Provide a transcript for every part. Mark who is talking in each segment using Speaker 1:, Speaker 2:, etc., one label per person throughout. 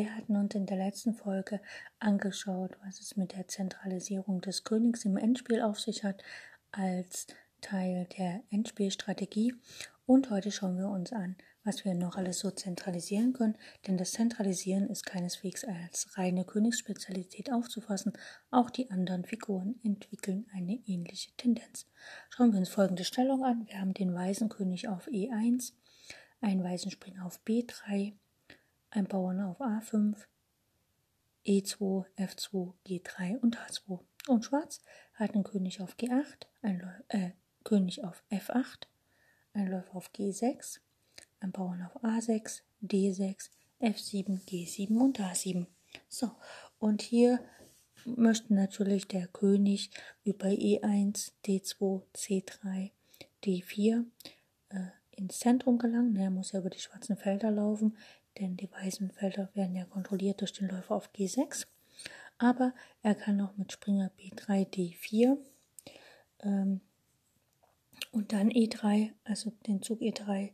Speaker 1: Wir hatten uns in der letzten Folge angeschaut, was es mit der Zentralisierung des Königs im Endspiel auf sich hat, als Teil der Endspielstrategie. Und heute schauen wir uns an, was wir noch alles so zentralisieren können, denn das Zentralisieren ist keineswegs als reine Königsspezialität aufzufassen, auch die anderen Figuren entwickeln eine ähnliche Tendenz. Schauen wir uns folgende Stellung an. Wir haben den weißen König auf E1, einen weißen Springer auf B3, ein Bauern auf A5, E2, F2, G3 und H2. Und Schwarz hat einen König auf G8, ein äh, König auf F8, ein Läufer auf G6, ein Bauern auf A6, D6, F7, G7 und A7. So, und hier möchte natürlich der König über E1, D2, C3, D4 äh, ins Zentrum gelangen. Er muss ja über die schwarzen Felder laufen denn die weißen Felder werden ja kontrolliert durch den Läufer auf G6. Aber er kann auch mit Springer B3, D4 ähm, und dann E3, also den Zug E3,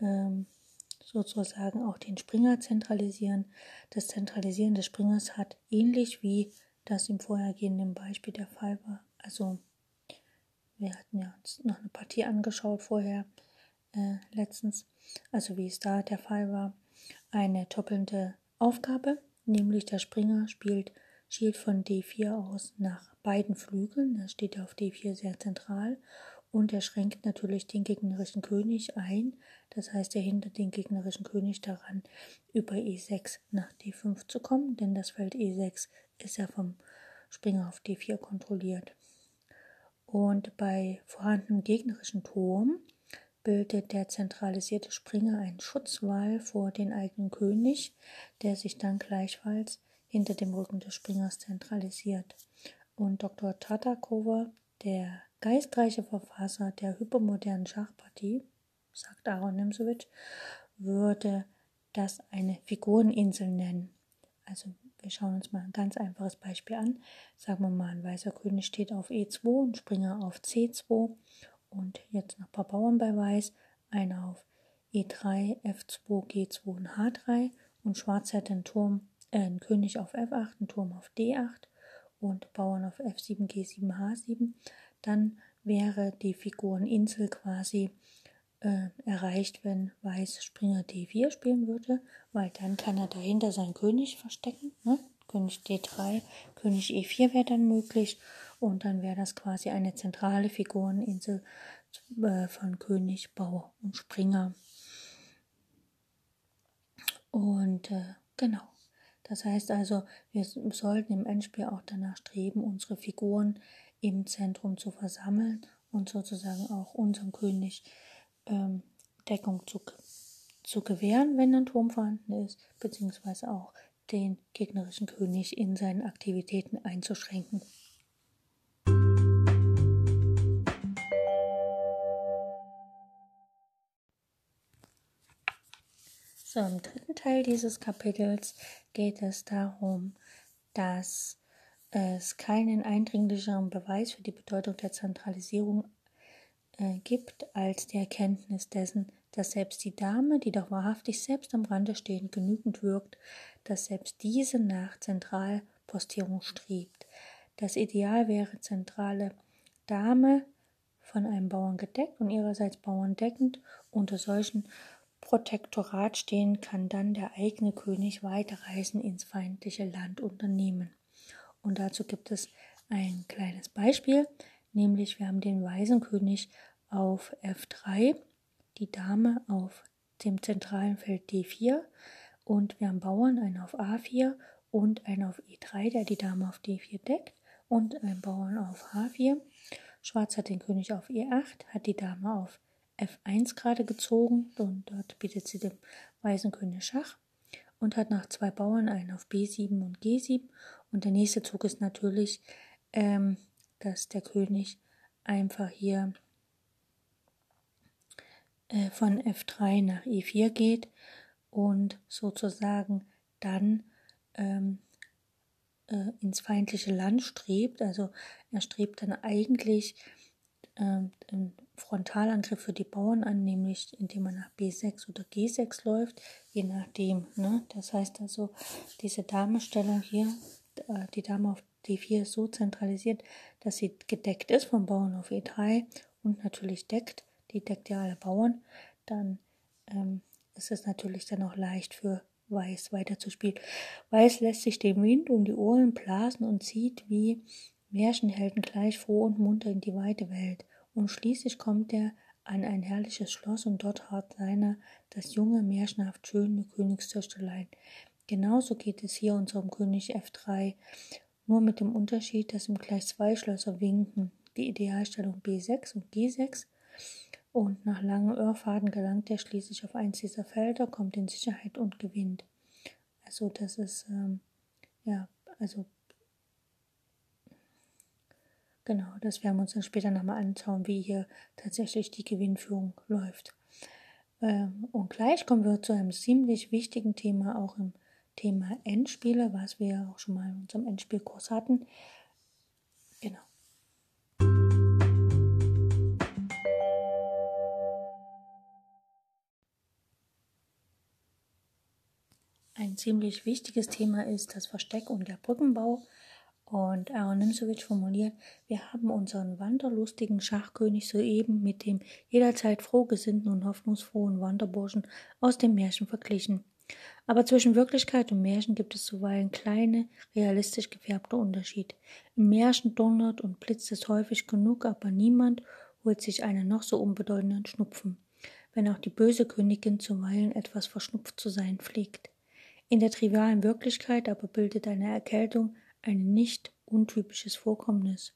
Speaker 1: ähm, sozusagen auch den Springer zentralisieren. Das Zentralisieren des Springers hat ähnlich wie das im vorhergehenden Beispiel der Fall war. Also wir hatten ja uns noch eine Partie angeschaut vorher äh, letztens, also wie es da der Fall war eine doppelnde Aufgabe, nämlich der Springer spielt schielt von D4 aus nach beiden Flügeln, das steht auf D4 sehr zentral und er schränkt natürlich den gegnerischen König ein, das heißt er hindert den gegnerischen König daran, über E6 nach D5 zu kommen, denn das Feld E6 ist ja vom Springer auf D4 kontrolliert. Und bei vorhandenem gegnerischen Turm bildet der zentralisierte Springer einen Schutzwall vor den eigenen König, der sich dann gleichfalls hinter dem Rücken des Springers zentralisiert. Und Dr. Tatakova, der geistreiche Verfasser der hypermodernen Schachpartie, sagt Aaron Nimzowitsch, würde das eine Figureninsel nennen. Also wir schauen uns mal ein ganz einfaches Beispiel an. Sagen wir mal, ein weißer König steht auf E2 und Springer auf C2 und jetzt noch ein paar Bauern bei Weiß. Einer auf E3, F2, G2 und H3. Und Schwarz hat den Turm, äh, einen König auf F8, einen Turm auf D8 und Bauern auf F7, G7, H7. Dann wäre die Figureninsel quasi äh, erreicht, wenn Weiß Springer D4 spielen würde, weil dann kann er dahinter seinen König verstecken. Ne? König D3, König E4 wäre dann möglich und dann wäre das quasi eine zentrale Figureninsel äh, von König, Bauer und Springer. Und äh, genau. Das heißt also, wir sollten im Endspiel auch danach streben, unsere Figuren im Zentrum zu versammeln und sozusagen auch unserem König ähm, Deckung zu, zu gewähren, wenn ein Turm vorhanden ist, beziehungsweise auch den gegnerischen König in seinen Aktivitäten einzuschränken. So, im dritten Teil dieses Kapitels geht es darum, dass es keinen eindringlicheren Beweis für die Bedeutung der Zentralisierung äh, gibt als die Erkenntnis dessen, dass selbst die Dame, die doch wahrhaftig selbst am Rande stehend genügend wirkt, dass selbst diese nach Zentralpostierung strebt. Das Ideal wäre zentrale Dame von einem Bauern gedeckt und ihrerseits Bauern deckend. Unter solchen Protektorat stehen, kann dann der eigene König weite Reisen ins feindliche Land unternehmen. Und dazu gibt es ein kleines Beispiel, nämlich wir haben den Waisenkönig auf F3, die Dame auf dem zentralen Feld D4 und wir haben Bauern, einen auf A4 und einen auf E3, der die Dame auf D4 deckt und einen Bauern auf H4. Schwarz hat den König auf E8, hat die Dame auf F1 gerade gezogen und dort bietet sie dem weißen König Schach und hat nach zwei Bauern einen auf B7 und G7 und der nächste Zug ist natürlich ähm, dass der König einfach hier äh, von F3 nach E4 geht und sozusagen dann ähm, äh, ins feindliche Land strebt. Also er strebt dann eigentlich einen Frontalangriff für die Bauern an, nämlich indem man nach B6 oder G6 läuft, je nachdem. Ne? Das heißt also, diese Damestellung hier, äh, die Dame auf D4 ist so zentralisiert, dass sie gedeckt ist vom Bauern auf E3 und natürlich deckt, die deckt ja alle Bauern, dann ähm, ist es natürlich dann auch leicht für Weiß weiterzuspielen. Weiß lässt sich dem Wind um die Ohren blasen und zieht wie Märchenhelden gleich froh und munter in die weite Welt. Und schließlich kommt er an ein herrliches Schloss und dort hat seiner das junge, märchenhaft schöne Königstöchterlein. Genauso geht es hier unserem König F3, nur mit dem Unterschied, dass ihm gleich zwei Schlösser winken, die Idealstellung B6 und G6 und nach langen Irrfahrten gelangt er schließlich auf eins dieser Felder, kommt in Sicherheit und gewinnt. Also das ist, ähm, ja, also genau, das werden wir uns dann später nochmal anschauen, wie hier tatsächlich die Gewinnführung läuft. Ähm, und gleich kommen wir zu einem ziemlich wichtigen Thema, auch im Thema Endspiele, was wir auch schon mal in unserem Endspielkurs hatten. Genau. Ein ziemlich wichtiges Thema ist das Versteck und der Brückenbau. Und Aaron Nimzowitsch formuliert, wir haben unseren wanderlustigen Schachkönig soeben mit dem jederzeit frohgesinnten und hoffnungsfrohen Wanderburschen aus dem Märchen verglichen. Aber zwischen Wirklichkeit und Märchen gibt es zuweilen kleine, realistisch gefärbte Unterschiede. Im Märchen donnert und blitzt es häufig genug, aber niemand holt sich einen noch so unbedeutenden Schnupfen, wenn auch die böse Königin zuweilen etwas verschnupft zu sein pflegt. In der trivialen Wirklichkeit aber bildet eine Erkältung ein nicht untypisches Vorkommnis.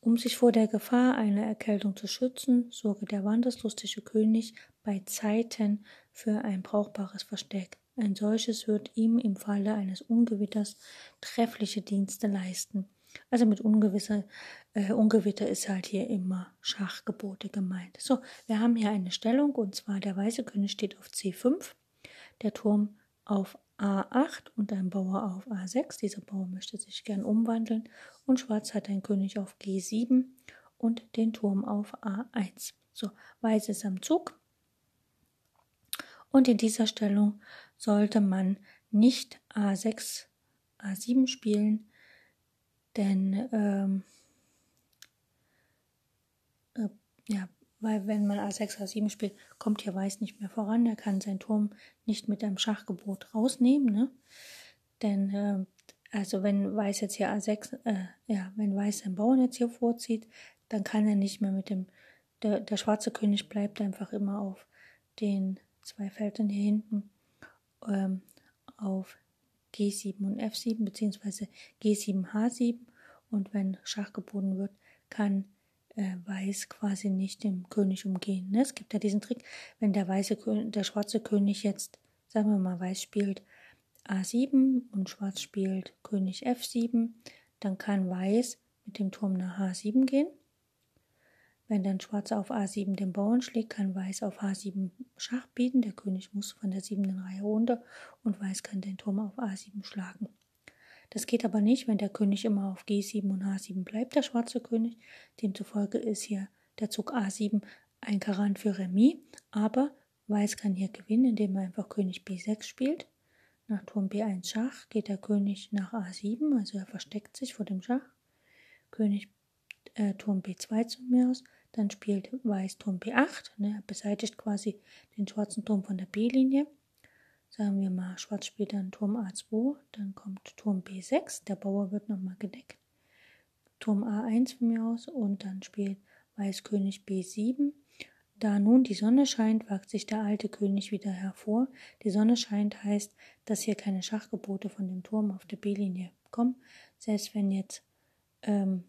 Speaker 1: Um sich vor der Gefahr einer Erkältung zu schützen, sorge der wanderslustige König bei Zeiten für ein brauchbares Versteck. Ein solches wird ihm im Falle eines Ungewitters treffliche Dienste leisten. Also mit ungewisser, äh, Ungewitter ist halt hier immer Schachgebote gemeint. So, wir haben hier eine Stellung und zwar der weiße König steht auf C5, der Turm auf A8 und ein Bauer auf A6. Dieser Bauer möchte sich gern umwandeln und Schwarz hat einen König auf G7 und den Turm auf A1. So, Weiß ist am Zug. Und in dieser Stellung sollte man nicht A6, A7 spielen, denn ähm, äh, ja, weil wenn man A6, A7 spielt, kommt hier Weiß nicht mehr voran. Er kann seinen Turm nicht mit einem Schachgebot rausnehmen, ne? Denn, äh, also wenn Weiß jetzt hier A6, äh, ja, wenn Weiß seinen Bauern jetzt hier vorzieht, dann kann er nicht mehr mit dem, der, der schwarze König bleibt einfach immer auf den zwei Feldern hier hinten, ähm, auf G7 und F7, beziehungsweise G7, H7. Und wenn Schach geboten wird, kann äh, Weiß quasi nicht dem König umgehen. Ne? Es gibt ja diesen Trick, wenn der weiße der schwarze König jetzt, sagen wir mal, Weiß spielt A7 und Schwarz spielt König F7, dann kann Weiß mit dem Turm nach H7 gehen. Wenn dann Schwarz auf A7 den Bauern schlägt, kann Weiß auf H7 Schach bieten. Der König muss von der siebten Reihe runter und Weiß kann den Turm auf A7 schlagen. Das geht aber nicht, wenn der König immer auf G7 und H7 bleibt, der schwarze König. Demzufolge ist hier der Zug A7 ein Garant für Remis, aber Weiß kann hier gewinnen, indem er einfach König B6 spielt. Nach Turm B1 Schach geht der König nach A7, also er versteckt sich vor dem Schach. König äh, Turm B2 zu mir aus, dann spielt Weiß Turm B8, ne, er beseitigt quasi den schwarzen Turm von der B-Linie. Sagen wir mal, Schwarz spielt dann Turm A2, dann kommt Turm B6, der Bauer wird nochmal gedeckt. Turm A1 von mir aus und dann spielt Weiß König B7. Da nun die Sonne scheint, wagt sich der alte König wieder hervor. Die Sonne scheint heißt, dass hier keine Schachgebote von dem Turm auf der B-Linie kommen. Selbst wenn jetzt ähm,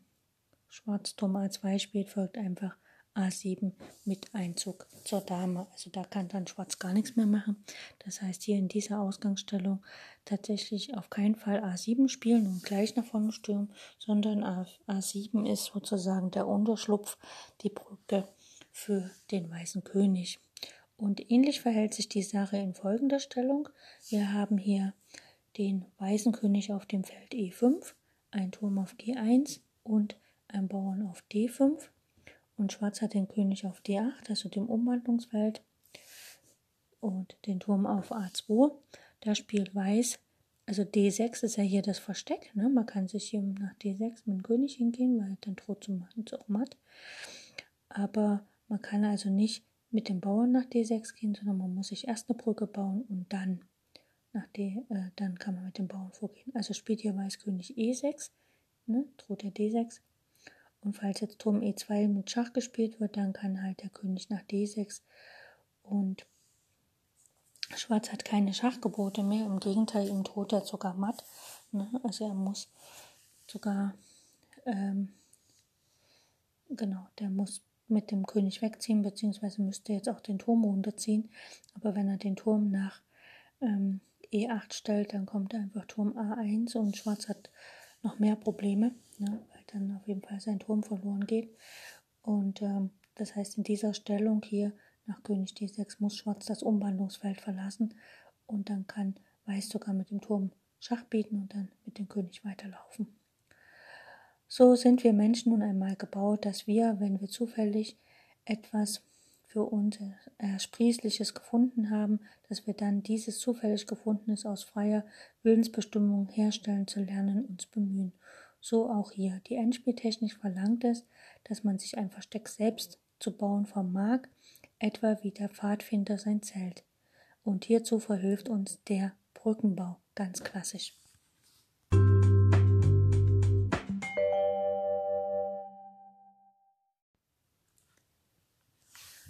Speaker 1: Schwarz Turm A2 spielt, folgt einfach A7 mit Einzug zur Dame. Also da kann dann Schwarz gar nichts mehr machen. Das heißt, hier in dieser Ausgangsstellung tatsächlich auf keinen Fall A7 spielen und gleich nach vorne stürmen, sondern A7 ist sozusagen der Unterschlupf, die Brücke für den weißen König. Und ähnlich verhält sich die Sache in folgender Stellung. Wir haben hier den weißen König auf dem Feld E5, ein Turm auf G1 und ein Bauern auf D5 und Schwarz hat den König auf D8, also dem Umwandlungsfeld und den Turm auf A2. Da spielt Weiß, also D6 ist ja hier das Versteck, ne? man kann sich hier nach D6 mit dem König hingehen, weil dann droht zu machen, auch matt. Aber man kann also nicht mit dem Bauern nach D6 gehen, sondern man muss sich erst eine Brücke bauen und dann nach D, äh, dann kann man mit dem Bauern vorgehen. Also spielt hier Weiß König E6, ne, droht der D6 und falls jetzt Turm E2 mit Schach gespielt wird, dann kann halt der König nach D6 und Schwarz hat keine Schachgebote mehr. Im Gegenteil, ihm droht er sogar matt. Ne? Also er muss sogar, ähm, genau, der muss mit dem König wegziehen, beziehungsweise müsste jetzt auch den Turm runterziehen. Aber wenn er den Turm nach ähm, E8 stellt, dann kommt einfach Turm A1 und Schwarz hat noch mehr Probleme. Ne? Dann auf jeden Fall sein Turm verloren geht. Und ähm, das heißt, in dieser Stellung hier nach König D6 muss Schwarz das Umwandlungsfeld verlassen und dann kann Weiß sogar mit dem Turm Schach bieten und dann mit dem König weiterlaufen. So sind wir Menschen nun einmal gebaut, dass wir, wenn wir zufällig etwas für uns Ersprießliches gefunden haben, dass wir dann dieses zufällig Gefundenes aus freier Willensbestimmung herstellen zu lernen, uns bemühen. So auch hier. Die Endspieltechnik verlangt es, dass man sich ein Versteck selbst zu bauen vermag, etwa wie der Pfadfinder sein Zelt. Und hierzu verhilft uns der Brückenbau, ganz klassisch.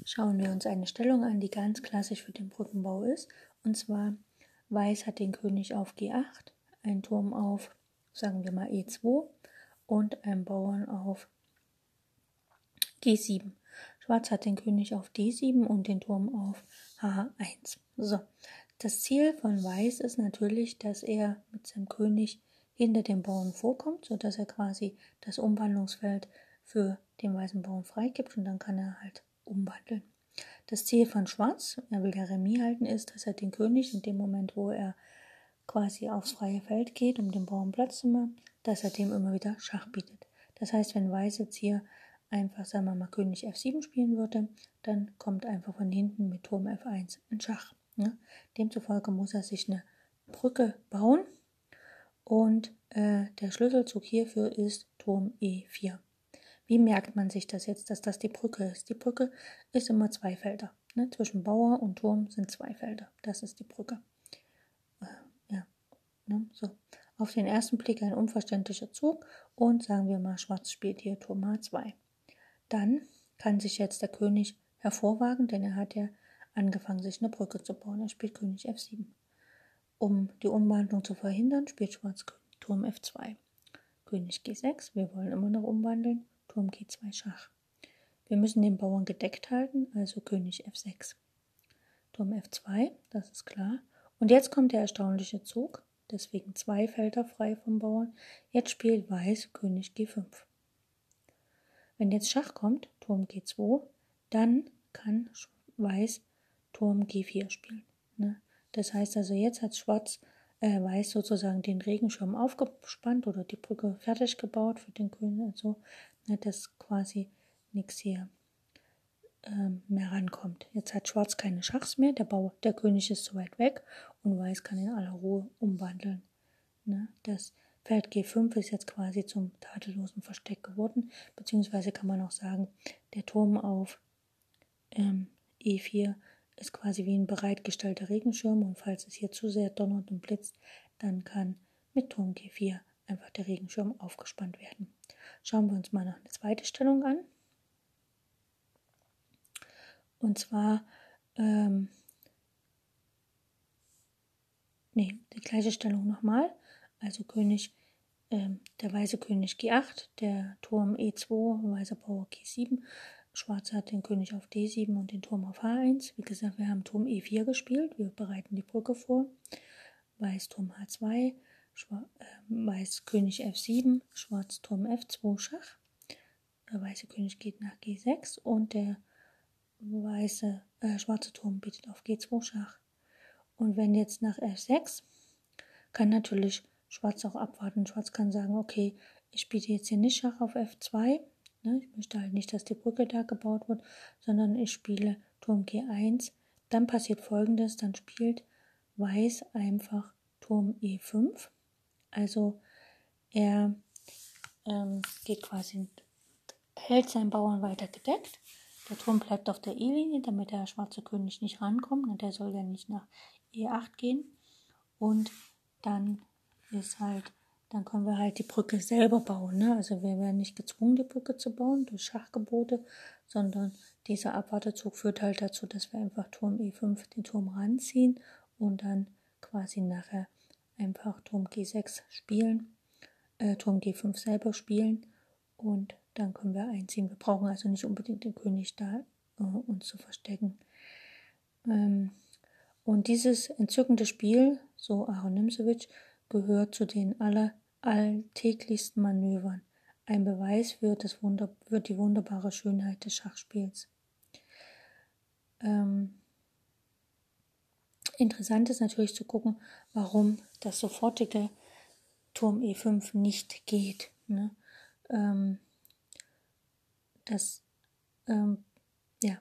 Speaker 1: Schauen wir uns eine Stellung an, die ganz klassisch für den Brückenbau ist. Und zwar Weiß hat den König auf G8, ein Turm auf sagen wir mal E2 und ein Bauern auf G7. Schwarz hat den König auf D7 und den Turm auf H1. So, das Ziel von Weiß ist natürlich, dass er mit seinem König hinter dem Bauern vorkommt, sodass er quasi das Umwandlungsfeld für den weißen Bauern freigibt und dann kann er halt umwandeln. Das Ziel von Schwarz, er will ja Remis halten, ist, dass er den König in dem Moment, wo er quasi aufs freie Feld geht, um dem Bauern Platz zu machen, dass er dem immer wieder Schach bietet. Das heißt, wenn Weiß jetzt hier einfach, sagen wir mal, König F7 spielen würde, dann kommt einfach von hinten mit Turm F1 ein Schach. Ne? Demzufolge muss er sich eine Brücke bauen und äh, der Schlüsselzug hierfür ist Turm E4. Wie merkt man sich das jetzt, dass das die Brücke ist? Die Brücke ist immer zwei Felder. Ne? Zwischen Bauer und Turm sind zwei Felder. Das ist die Brücke. Ne? So. Auf den ersten Blick ein unverständlicher Zug und sagen wir mal, Schwarz spielt hier Turm H2. Dann kann sich jetzt der König hervorwagen, denn er hat ja angefangen, sich eine Brücke zu bauen. Er spielt König F7. Um die Umwandlung zu verhindern, spielt Schwarz Turm F2. König G6, wir wollen immer noch umwandeln, Turm G2 Schach. Wir müssen den Bauern gedeckt halten, also König F6. Turm F2, das ist klar. Und jetzt kommt der erstaunliche Zug deswegen zwei Felder frei vom Bauern. Jetzt spielt Weiß König G5. Wenn jetzt Schach kommt, Turm G2, dann kann Weiß Turm G4 spielen. Ne? Das heißt also, jetzt hat Schwarz äh, Weiß sozusagen den Regenschirm aufgespannt oder die Brücke fertig gebaut für den Grünen. Also, ne, dass quasi nichts hier ähm, mehr rankommt. Jetzt hat Schwarz keine Schachs mehr, der, Bau, der König ist zu weit weg und Weiß kann in aller Ruhe umwandeln. Ne? Das Feld G5 ist jetzt quasi zum tadellosen Versteck geworden, beziehungsweise kann man auch sagen, der Turm auf ähm, E4 ist quasi wie ein bereitgestellter Regenschirm und falls es hier zu sehr donnert und blitzt, dann kann mit Turm G4 einfach der Regenschirm aufgespannt werden. Schauen wir uns mal noch eine zweite Stellung an. Und zwar, ähm, nee, die gleiche Stellung nochmal. Also König, ähm, der weiße König G8, der Turm E2, weißer Bauer G7. Schwarz hat den König auf D7 und den Turm auf H1. Wie gesagt, wir haben Turm E4 gespielt. Wir bereiten die Brücke vor. Weiß Turm H2, Schwar äh, Weiß König F7, Schwarz Turm F2 Schach. Der weiße König geht nach G6 und der weiße, äh, schwarze Turm bietet auf G2 Schach. Und wenn jetzt nach F6, kann natürlich Schwarz auch abwarten. Schwarz kann sagen, okay, ich biete jetzt hier nicht Schach auf F2. Ne? Ich möchte halt nicht, dass die Brücke da gebaut wird, sondern ich spiele Turm G1. Dann passiert folgendes, dann spielt Weiß einfach Turm E5. Also er ähm, geht quasi, hält seinen Bauern weiter gedeckt. Der Turm bleibt auf der E-Linie, damit der schwarze König nicht rankommt. Und der soll ja nicht nach E8 gehen. Und dann ist halt, dann können wir halt die Brücke selber bauen. Ne? Also wir werden nicht gezwungen, die Brücke zu bauen durch Schachgebote, sondern dieser Abwartezug führt halt dazu, dass wir einfach Turm E5 den Turm ranziehen und dann quasi nachher einfach Turm G6 spielen, äh, Turm G5 selber spielen und dann können wir einziehen. Wir brauchen also nicht unbedingt den König da, äh, uns zu verstecken. Ähm, und dieses entzückende Spiel, so Aaron Nimzowitsch, gehört zu den aller, alltäglichsten Manövern. Ein Beweis für, das Wunder, für die wunderbare Schönheit des Schachspiels. Ähm, interessant ist natürlich zu gucken, warum das sofortige Turm E5 nicht geht. Ne? Ähm, das, ähm, ja,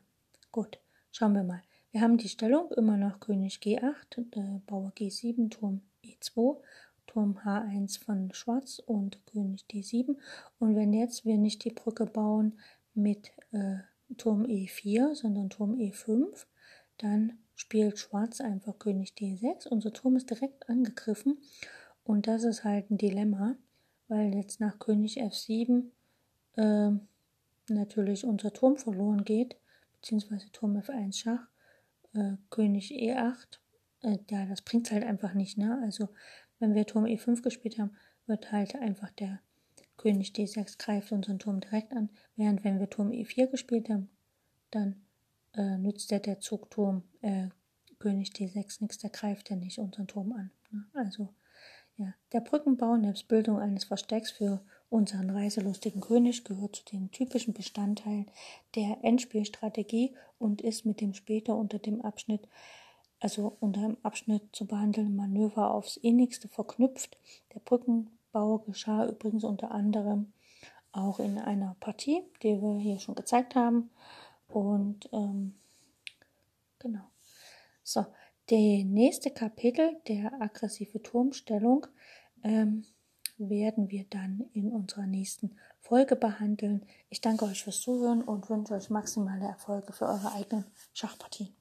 Speaker 1: gut, schauen wir mal. Wir haben die Stellung immer noch König G8, äh, Bauer G7, Turm E2, Turm H1 von Schwarz und König D7. Und wenn jetzt wir nicht die Brücke bauen mit äh, Turm E4, sondern Turm E5, dann spielt Schwarz einfach König D6. Unser Turm ist direkt angegriffen und das ist halt ein Dilemma, weil jetzt nach König F7 äh, natürlich unser Turm verloren geht, beziehungsweise Turm F1 Schach, äh, König E8. Äh, ja, das bringt halt einfach nicht, ne? Also, wenn wir Turm E5 gespielt haben, wird halt einfach der König D6 greift unseren Turm direkt an, während wenn wir Turm E4 gespielt haben, dann äh, nützt der, der Zugturm äh, König D6 nichts, der greift ja nicht unseren Turm an. Ne? Also, ja, der Brückenbau nebst Bildung eines Verstecks für unseren reiselustigen König gehört zu den typischen Bestandteilen der Endspielstrategie und ist mit dem später unter dem Abschnitt, also unter dem Abschnitt zu behandelnden Manöver aufs innigste verknüpft. Der Brückenbau geschah übrigens unter anderem auch in einer Partie, die wir hier schon gezeigt haben. Und ähm, genau. So, der nächste Kapitel, der aggressive Turmstellung, ähm, werden wir dann in unserer nächsten Folge behandeln. Ich danke euch fürs Zuhören und wünsche euch maximale Erfolge für eure eigenen Schachpartien.